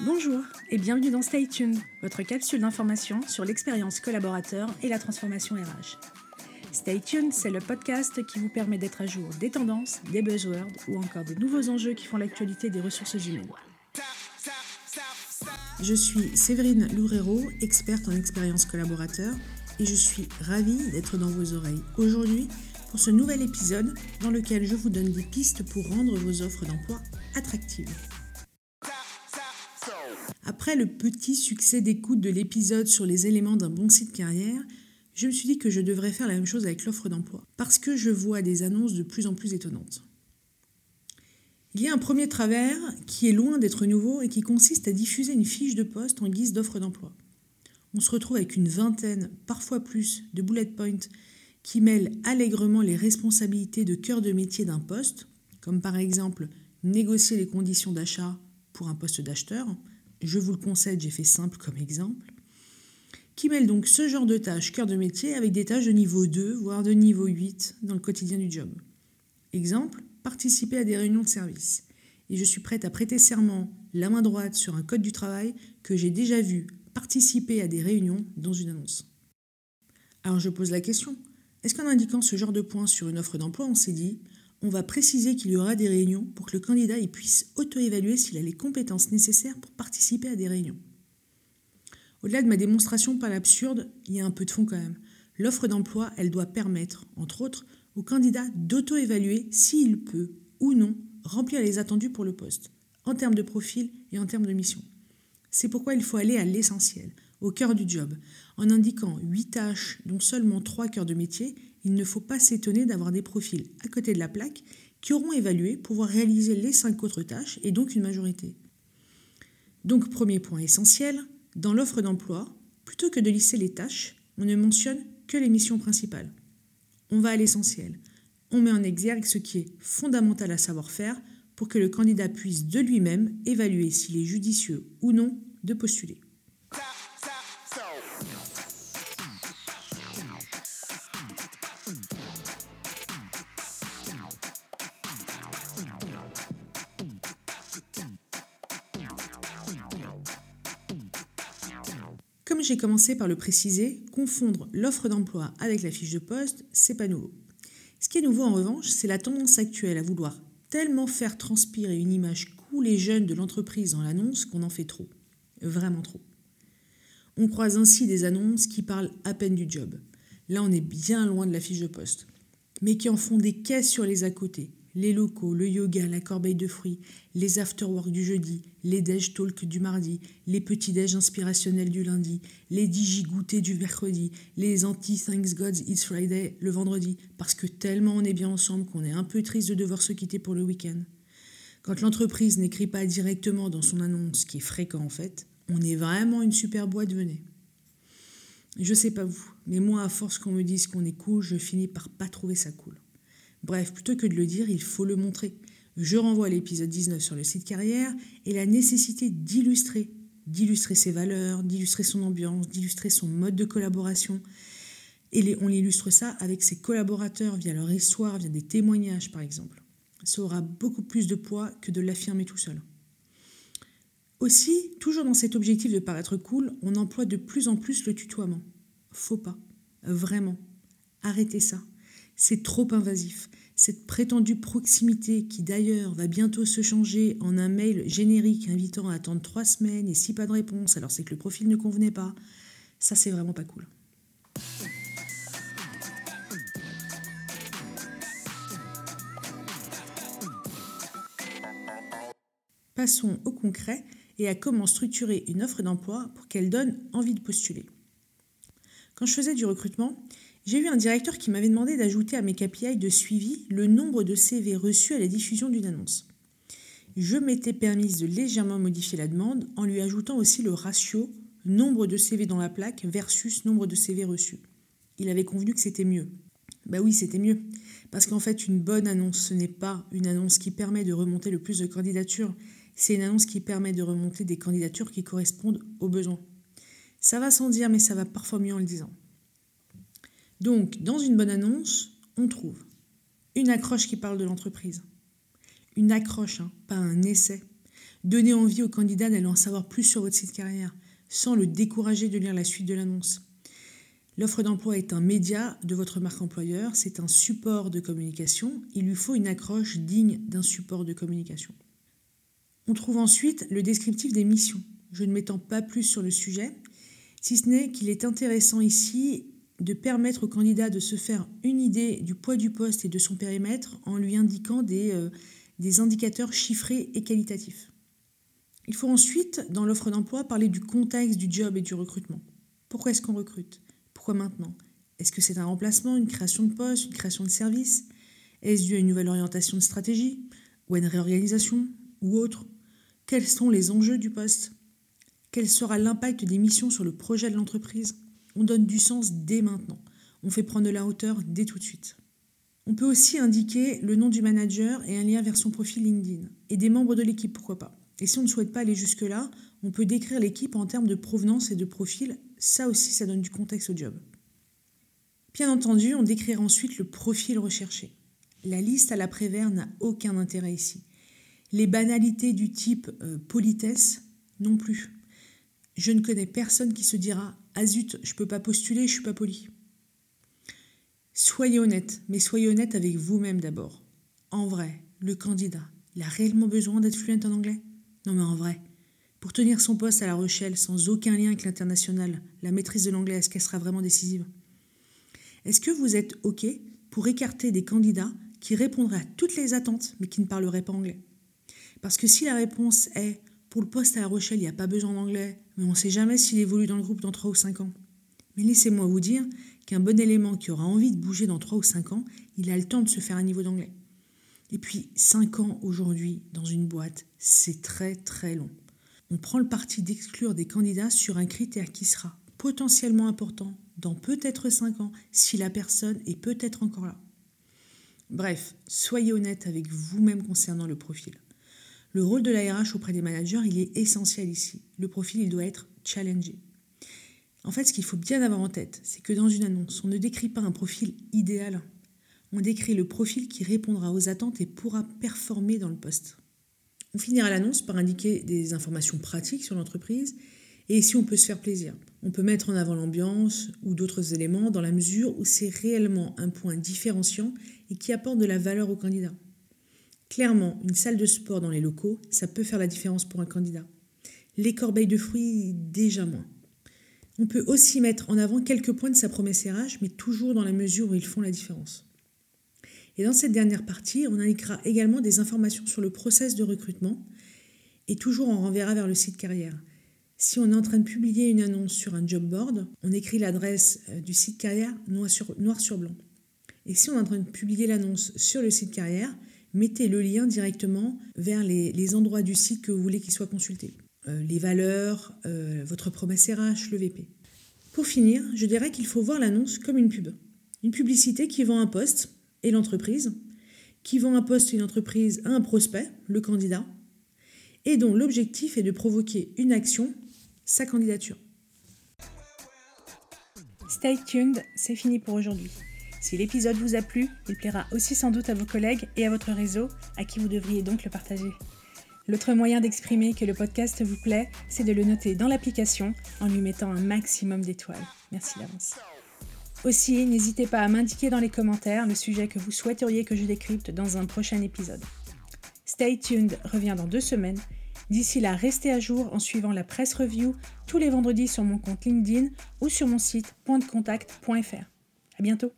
Bonjour et bienvenue dans Stay Tuned, votre capsule d'information sur l'expérience collaborateur et la transformation RH. Stay Tuned, c'est le podcast qui vous permet d'être à jour des tendances, des buzzwords ou encore des nouveaux enjeux qui font l'actualité des ressources humaines. Je suis Séverine Loureiro, experte en expérience collaborateur, et je suis ravie d'être dans vos oreilles aujourd'hui pour ce nouvel épisode dans lequel je vous donne des pistes pour rendre vos offres d'emploi attractives. Après le petit succès d'écoute de l'épisode sur les éléments d'un bon site carrière, je me suis dit que je devrais faire la même chose avec l'offre d'emploi, parce que je vois des annonces de plus en plus étonnantes. Il y a un premier travers qui est loin d'être nouveau et qui consiste à diffuser une fiche de poste en guise d'offre d'emploi. On se retrouve avec une vingtaine, parfois plus, de bullet points qui mêlent allègrement les responsabilités de cœur de métier d'un poste, comme par exemple négocier les conditions d'achat pour un poste d'acheteur, je vous le concède, j'ai fait simple comme exemple, qui mêle donc ce genre de tâches cœur de métier avec des tâches de niveau 2, voire de niveau 8 dans le quotidien du job. Exemple, participer à des réunions de service. Et je suis prête à prêter serment, la main droite sur un code du travail que j'ai déjà vu participer à des réunions dans une annonce. Alors je pose la question, est-ce qu'en indiquant ce genre de points sur une offre d'emploi, on s'est dit on va préciser qu'il y aura des réunions pour que le candidat puisse auto-évaluer s'il a les compétences nécessaires pour participer à des réunions. Au-delà de ma démonstration pas l'absurde, il y a un peu de fond quand même. L'offre d'emploi, elle doit permettre, entre autres, au candidat d'auto-évaluer s'il peut ou non remplir les attendus pour le poste, en termes de profil et en termes de mission. C'est pourquoi il faut aller à l'essentiel, au cœur du job. En indiquant 8 tâches, dont seulement 3 cœurs de métier, il ne faut pas s'étonner d'avoir des profils à côté de la plaque qui auront évalué pouvoir réaliser les 5 autres tâches et donc une majorité. Donc premier point essentiel, dans l'offre d'emploi, plutôt que de lister les tâches, on ne mentionne que les missions principales. On va à l'essentiel. On met en exergue ce qui est fondamental à savoir faire pour que le candidat puisse de lui-même évaluer s'il est judicieux ou non de postuler. Comme j'ai commencé par le préciser, confondre l'offre d'emploi avec la fiche de poste, c'est pas nouveau. Ce qui est nouveau en revanche, c'est la tendance actuelle à vouloir tellement faire transpirer une image cool et jeune de l'entreprise dans l'annonce qu'on en fait trop. Vraiment trop. On croise ainsi des annonces qui parlent à peine du job. Là, on est bien loin de la fiche de poste. Mais qui en font des caisses sur les à côté, les locaux, le yoga, la corbeille de fruits, les afterwork du jeudi, les déj talk du mardi, les petits déj inspirationnels du lundi, les digi goûtés du mercredi, les anti thanks gods it's Friday le vendredi, parce que tellement on est bien ensemble qu'on est un peu triste de devoir se quitter pour le week-end. Quand l'entreprise n'écrit pas directement dans son annonce, ce qui est fréquent en fait, on est vraiment une super boîte, venez. Je sais pas vous, mais moi, à force qu'on me dise qu'on est cool, je finis par pas trouver ça cool. Bref, plutôt que de le dire, il faut le montrer. Je renvoie à l'épisode 19 sur le site carrière et la nécessité d'illustrer, d'illustrer ses valeurs, d'illustrer son ambiance, d'illustrer son mode de collaboration. Et on illustre ça avec ses collaborateurs via leur histoire, via des témoignages par exemple. Ça aura beaucoup plus de poids que de l'affirmer tout seul. Aussi, toujours dans cet objectif de paraître cool, on emploie de plus en plus le tutoiement. Faut pas. Vraiment. Arrêtez ça. C'est trop invasif. Cette prétendue proximité, qui d'ailleurs va bientôt se changer en un mail générique invitant à attendre trois semaines et si pas de réponse, alors c'est que le profil ne convenait pas, ça c'est vraiment pas cool. Passons au concret et à comment structurer une offre d'emploi pour qu'elle donne envie de postuler. Quand je faisais du recrutement, j'ai eu un directeur qui m'avait demandé d'ajouter à mes KPI de suivi le nombre de CV reçus à la diffusion d'une annonce. Je m'étais permise de légèrement modifier la demande en lui ajoutant aussi le ratio nombre de CV dans la plaque versus nombre de CV reçus. Il avait convenu que c'était mieux. Bah oui, c'était mieux. Parce qu'en fait, une bonne annonce, ce n'est pas une annonce qui permet de remonter le plus de candidatures. C'est une annonce qui permet de remonter des candidatures qui correspondent aux besoins. Ça va sans dire, mais ça va parfois mieux en le disant. Donc, dans une bonne annonce, on trouve une accroche qui parle de l'entreprise. Une accroche, hein, pas un essai. Donnez envie au candidat d'aller en savoir plus sur votre site carrière, sans le décourager de lire la suite de l'annonce. L'offre d'emploi est un média de votre marque employeur, c'est un support de communication, il lui faut une accroche digne d'un support de communication. On trouve ensuite le descriptif des missions. Je ne m'étends pas plus sur le sujet, si ce n'est qu'il est intéressant ici de permettre au candidat de se faire une idée du poids du poste et de son périmètre en lui indiquant des, euh, des indicateurs chiffrés et qualitatifs. Il faut ensuite, dans l'offre d'emploi, parler du contexte du job et du recrutement. Pourquoi est-ce qu'on recrute? Pourquoi maintenant? Est-ce que c'est un remplacement, une création de poste, une création de service? Est-ce dû à une nouvelle orientation de stratégie Ou à une réorganisation Ou autre? Quels sont les enjeux du poste? Quel sera l'impact des missions sur le projet de l'entreprise? On donne du sens dès maintenant. On fait prendre de la hauteur dès tout de suite. On peut aussi indiquer le nom du manager et un lien vers son profil LinkedIn. Et des membres de l'équipe, pourquoi pas. Et si on ne souhaite pas aller jusque-là, on peut décrire l'équipe en termes de provenance et de profil. Ça aussi, ça donne du contexte au job. Bien entendu, on décrira ensuite le profil recherché. La liste à l'après-vert n'a aucun intérêt ici. Les banalités du type euh, politesse non plus. Je ne connais personne qui se dira ah zut, je peux pas postuler, je suis pas poli. Soyez honnête, mais soyez honnête avec vous-même d'abord. En vrai, le candidat, il a réellement besoin d'être fluent en anglais? Non mais en vrai, pour tenir son poste à La Rochelle sans aucun lien avec l'international, la maîtrise de l'anglais, est-ce qu'elle sera vraiment décisive? Est-ce que vous êtes OK pour écarter des candidats qui répondraient à toutes les attentes mais qui ne parleraient pas anglais? Parce que si la réponse est pour le poste à La Rochelle, il n'y a pas besoin d'anglais, mais on ne sait jamais s'il évolue dans le groupe dans 3 ou 5 ans. Mais laissez-moi vous dire qu'un bon élément qui aura envie de bouger dans 3 ou 5 ans, il a le temps de se faire un niveau d'anglais. Et puis, 5 ans aujourd'hui dans une boîte, c'est très très long. On prend le parti d'exclure des candidats sur un critère qui sera potentiellement important dans peut-être 5 ans si la personne est peut-être encore là. Bref, soyez honnête avec vous-même concernant le profil. Le rôle de la RH auprès des managers, il est essentiel ici. Le profil, il doit être challengé. En fait, ce qu'il faut bien avoir en tête, c'est que dans une annonce, on ne décrit pas un profil idéal. On décrit le profil qui répondra aux attentes et pourra performer dans le poste. On finira l'annonce par indiquer des informations pratiques sur l'entreprise et si on peut se faire plaisir. On peut mettre en avant l'ambiance ou d'autres éléments dans la mesure où c'est réellement un point différenciant et qui apporte de la valeur au candidat. Clairement, une salle de sport dans les locaux, ça peut faire la différence pour un candidat. Les corbeilles de fruits, déjà moins. On peut aussi mettre en avant quelques points de sa promesse RH, mais toujours dans la mesure où ils font la différence. Et dans cette dernière partie, on indiquera également des informations sur le process de recrutement, et toujours on renverra vers le site carrière. Si on est en train de publier une annonce sur un job board, on écrit l'adresse euh, du site carrière noir sur, noir sur blanc. Et si on est en train de publier l'annonce sur le site carrière, mettez le lien directement vers les, endroits du site que vous voulez qu'il soit consulté. Euh, les valeurs, euh, votre promesse RH, le VP. Pour finir, je dirais qu'il faut voir l'annonce comme une pub. Une publicité qui vend un poste et l'entreprise, qui vend un poste et une entreprise à un prospect, le candidat, et dont l'objectif est de provoquer une action, sa candidature. Stay tuned, c'est fini pour aujourd'hui. Si l'épisode vous a plu, il plaira aussi sans doute à vos collègues et à votre réseau, à qui vous devriez donc le partager. L'autre moyen d'exprimer que le podcast vous plaît, c'est de le noter dans l'application en lui mettant un maximum d'étoiles. Merci d'avance. Aussi, n'hésitez pas à m'indiquer dans les commentaires le sujet que vous souhaiteriez que je décrypte dans un prochain épisode. Stay tuned revient dans deux semaines. D'ici là, restez à jour en suivant la presse review tous les vendredis sur mon compte LinkedIn ou sur mon site pointdecontact.fr. À bientôt.